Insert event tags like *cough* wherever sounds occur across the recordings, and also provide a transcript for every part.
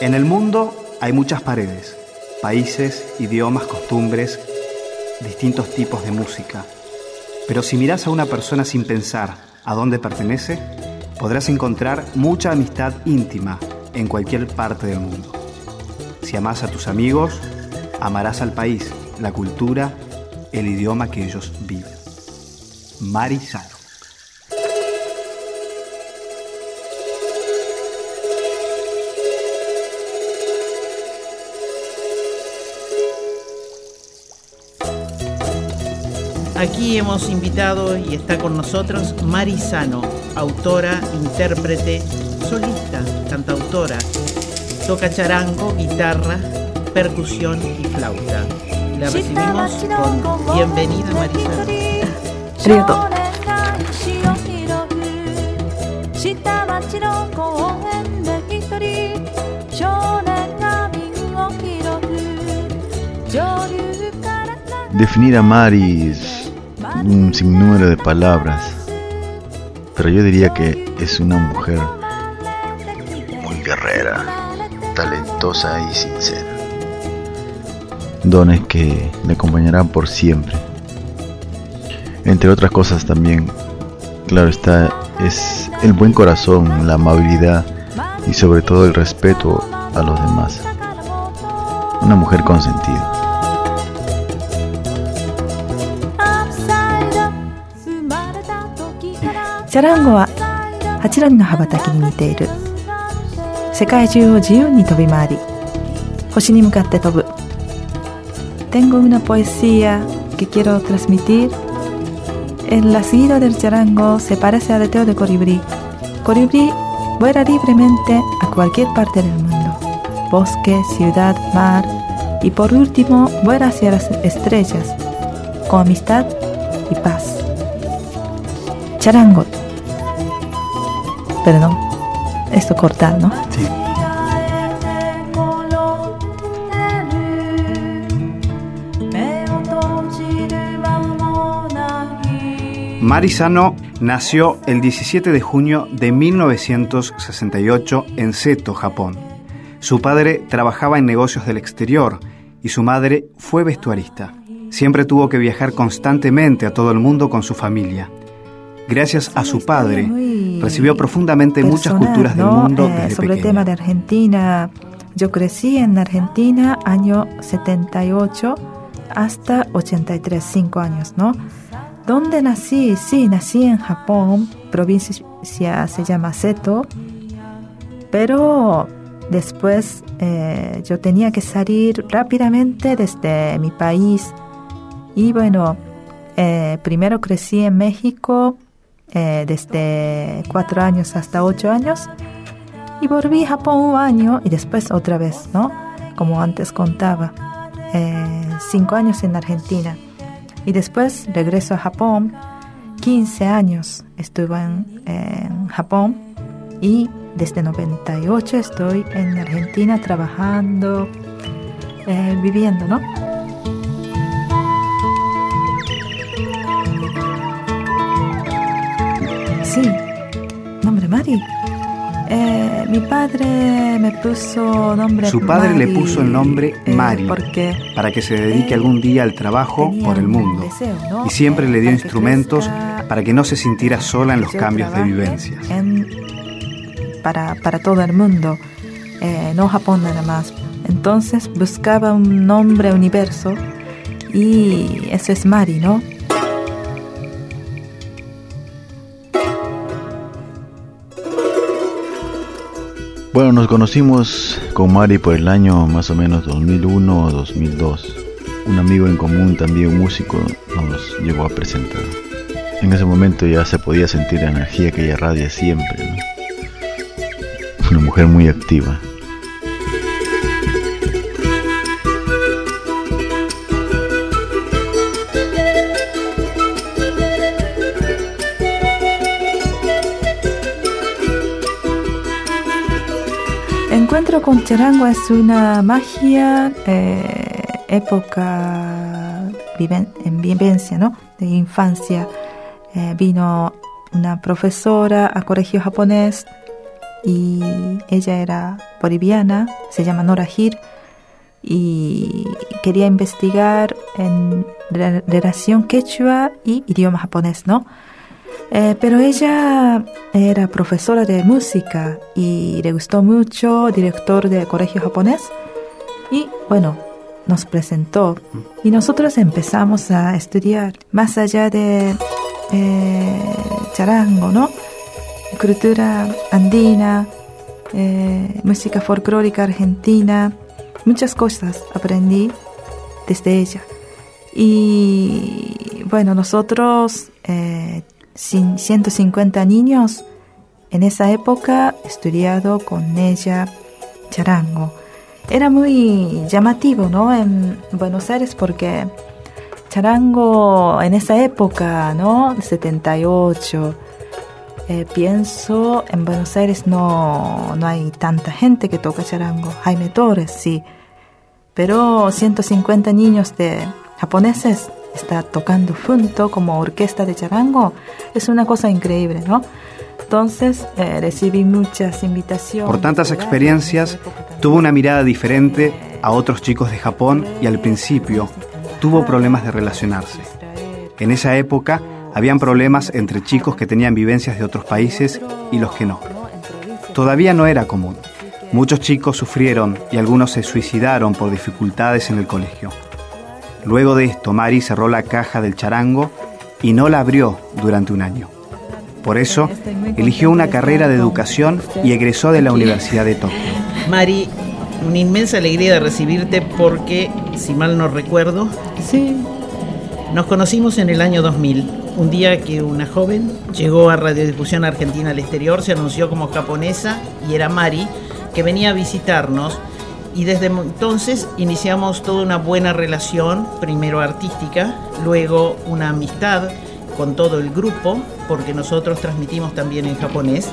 En el mundo hay muchas paredes, países, idiomas, costumbres, distintos tipos de música. Pero si miras a una persona sin pensar a dónde pertenece, podrás encontrar mucha amistad íntima en cualquier parte del mundo. Si amas a tus amigos, amarás al país, la cultura, el idioma que ellos viven. Marisano. Aquí hemos invitado y está con nosotros Marisano, autora, intérprete, solista, cantautora. Toca charango, guitarra, percusión y flauta. La recibimos con bienvenida Marisano. Definir a Maris un sinnúmero de palabras, pero yo diría que es una mujer muy guerrera, talentosa y sincera. Dones que le acompañarán por siempre. Entre otras cosas también, claro está, es el buen corazón, la amabilidad y sobre todo el respeto a los demás. Una mujer con sentido. チャランゴは8輪の羽ばたきに似ている世界中を自由に飛び回り星に向かって飛ぶ Tengo una poesía que quiero transmitir el latido del charango se parece al aleteo de colibrí colibrí vuela libremente a cualquier parte del mundo bosque, ciudad, mar y por último vuela hacia las estrellas con amistad y paz charango Perdón, esto cortar, ¿no? Sí. Marisano nació el 17 de junio de 1968 en Seto, Japón. Su padre trabajaba en negocios del exterior y su madre fue vestuarista. Siempre tuvo que viajar constantemente a todo el mundo con su familia. Gracias a su padre, recibió profundamente muchas culturas del mundo eh, desde Sobre el tema de Argentina, yo crecí en Argentina año 78 hasta 83, 5 años, ¿no? ¿Dónde nací? Sí, nací en Japón, provincia se llama Seto, pero después eh, yo tenía que salir rápidamente desde mi país y bueno, eh, primero crecí en México, eh, desde cuatro años hasta ocho años y volví a Japón un año y después otra vez, ¿no? Como antes contaba, eh, cinco años en Argentina y después regreso a Japón, 15 años estuve en, Japón y desde 98 estoy en Argentina trabajando, eh, viviendo, ¿no? Sí, nombre Mari. Eh, mi padre me puso nombre Su padre le puso el nombre eh, Mari porque para que se dedique algún día al trabajo por el un mundo. deseo, ¿no? Y siempre le dio instrumentos crezca, para que no se sintiera sola en los cambios de vivencias. en- para, para todo el mundo, eh, no Japón nada más. Entonces buscaba un nombre universo y eso es Mari, ¿no? Bueno, nos conocimos con Mari por el año más o menos 2001 o 2002. Un amigo en común, también músico, nos llegó a presentar. En ese momento ya se podía sentir la energía que ella radia siempre. ¿no? Una mujer muy activa. Encuentro con charango es una magia, eh, época viven- en vivencia, ¿no? De infancia. Eh, vino una profesora a colegio japonés y ella era boliviana, se llama Nora Gir, y quería investigar en relación quechua y idioma japonés, ¿no? Eh, pero ella era profesora de música y le gustó mucho, director de colegio japonés. Y bueno, nos presentó y nosotros empezamos a estudiar más allá de eh, charango, ¿no? Cultura andina, eh, música folclórica argentina, muchas cosas aprendí desde ella. Y bueno, nosotros, 150 niños, en esa época estudiado con ella charango. Era muy llamativo, ¿no? En Buenos Aires porque charango en esa época, ¿no? 78. Eh, pienso en Buenos Aires no, no hay tanta gente que toca charango. Jaime Torres, sí. Pero 150 niños de japoneses está tocando junto como orquesta de charango. Es una cosa increíble, ¿no? Entonces eh, recibí muchas invitaciones. Por tantas experiencias, tuvo una mirada diferente a otros chicos de Japón y al principio tuvo problemas de relacionarse. En esa época habían problemas entre chicos que tenían vivencias de otros países y los que no. Todavía no era común. Muchos chicos sufrieron y algunos se suicidaron por dificultades en el colegio. Luego de esto, Mari cerró la caja del charango y no la abrió durante un año. Por eso, eligió una carrera de educación y egresó de la Universidad de Tokio. Mari, una inmensa alegría de recibirte porque, si mal no recuerdo, Sí, nos conocimos en el año 2000. Un día que una joven llegó a Radiodifusión Argentina al exterior, se anunció como japonesa y era Mari, que venía a visitarnos. Y desde entonces iniciamos toda una buena relación, primero artística, luego una amistad con todo el grupo, porque nosotros transmitimos también en japonés,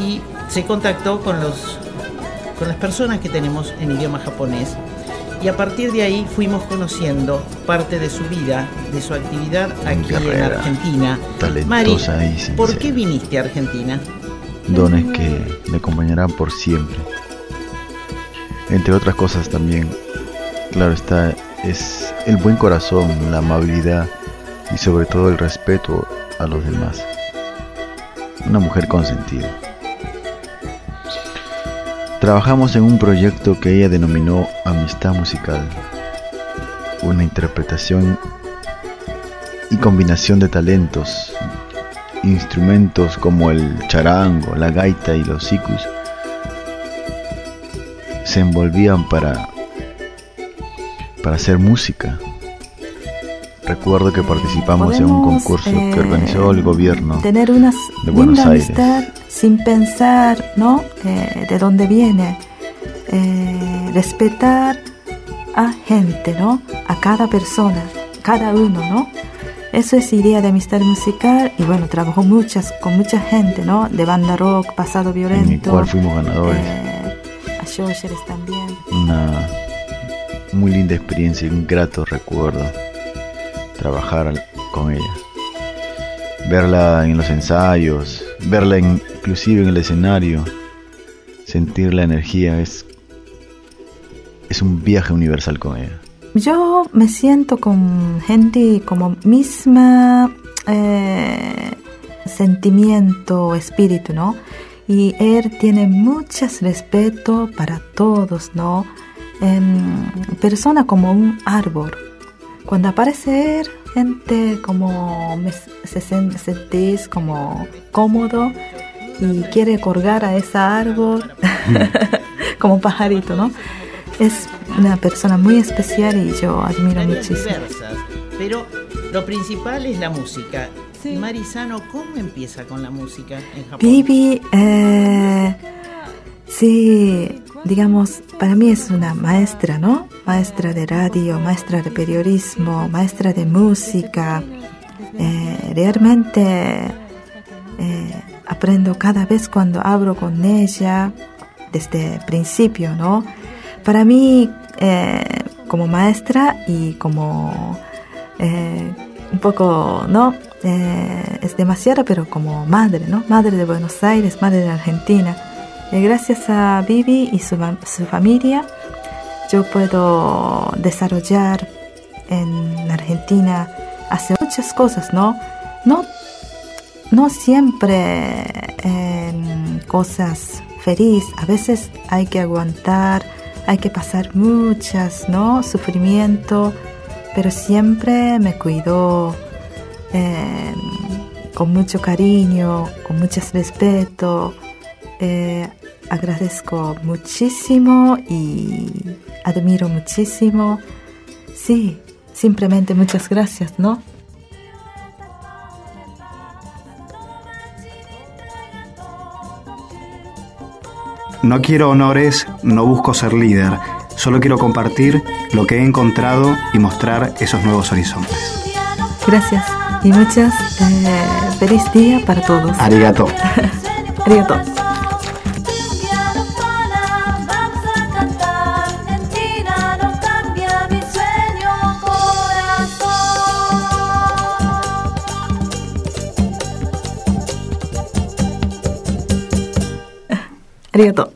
y se contactó con, los, con las personas que tenemos en idioma japonés. Y a partir de ahí fuimos conociendo parte de su vida, de su actividad aquí en Guerrera, Argentina. Mari, ¿por qué viniste a Argentina? dones que me acompañarán por siempre. Entre otras cosas también, claro está, es el buen corazón, la amabilidad y sobre todo el respeto a los demás. Una mujer con sentido. Trabajamos en un proyecto que ella denominó Amistad Musical, una interpretación y combinación de talentos, instrumentos como el charango, la gaita y los sikus se envolvían para para hacer música. Recuerdo que participamos en un concurso eh, que organizó el gobierno. Tener una de Buenos linda Aires. amistad sin pensar, ¿no? Eh, de dónde viene. Eh, respetar a gente, ¿no? A cada persona, cada uno, ¿no? Eso es idea de amistad musical y bueno, trabajó muchas, con mucha gente, ¿no? De banda rock, pasado en el violento. cual fuimos ganadores. eh, a Shoshers también. Una muy linda experiencia y un grato recuerdo trabajar con ella. Verla en los ensayos, verla en- inclusive en el escenario, sentir la energía es es un viaje universal con ella. Yo me siento con gente como misma eh, sentimiento, espíritu, ¿no? Y él tiene mucho respeto para todos, ¿no? Persona como un árbol. Cuando aparece él, gente como me, se sen- sentís como cómodo y quiere colgar a ese árbol *laughs* como un pajarito, ¿no? Es una persona muy especial y yo admiro muchísimo. pero lo principal es la música. Sí. Marisano, ¿cómo empieza con la música en Japón? Vivi, eh, sí, digamos, para mí es una maestra, ¿no? Maestra de radio, maestra de periodismo, maestra de música. Eh, realmente eh, aprendo cada vez cuando hablo con ella, desde el principio, ¿no? Para mí, eh, como maestra y como eh, un poco, ¿no? Eh, es demasiado, pero como madre, ¿no? Madre de Buenos Aires, madre de Argentina. Eh, gracias a Vivi y su, su familia, yo puedo desarrollar en Argentina, hacer muchas cosas, ¿no? No, no siempre cosas felices, a veces hay que aguantar, hay que pasar muchas, ¿no? Sufrimiento, pero siempre me cuidó eh, con mucho cariño, con mucho respeto. Eh, agradezco muchísimo y admiro muchísimo. Sí, simplemente muchas gracias, ¿no? No quiero honores, no busco ser líder, solo quiero compartir lo que he encontrado y mostrar esos nuevos horizontes. Gracias y muchas eh, feliz día para todos. Arigato. *laughs* Arigato. *laughs* Arigato.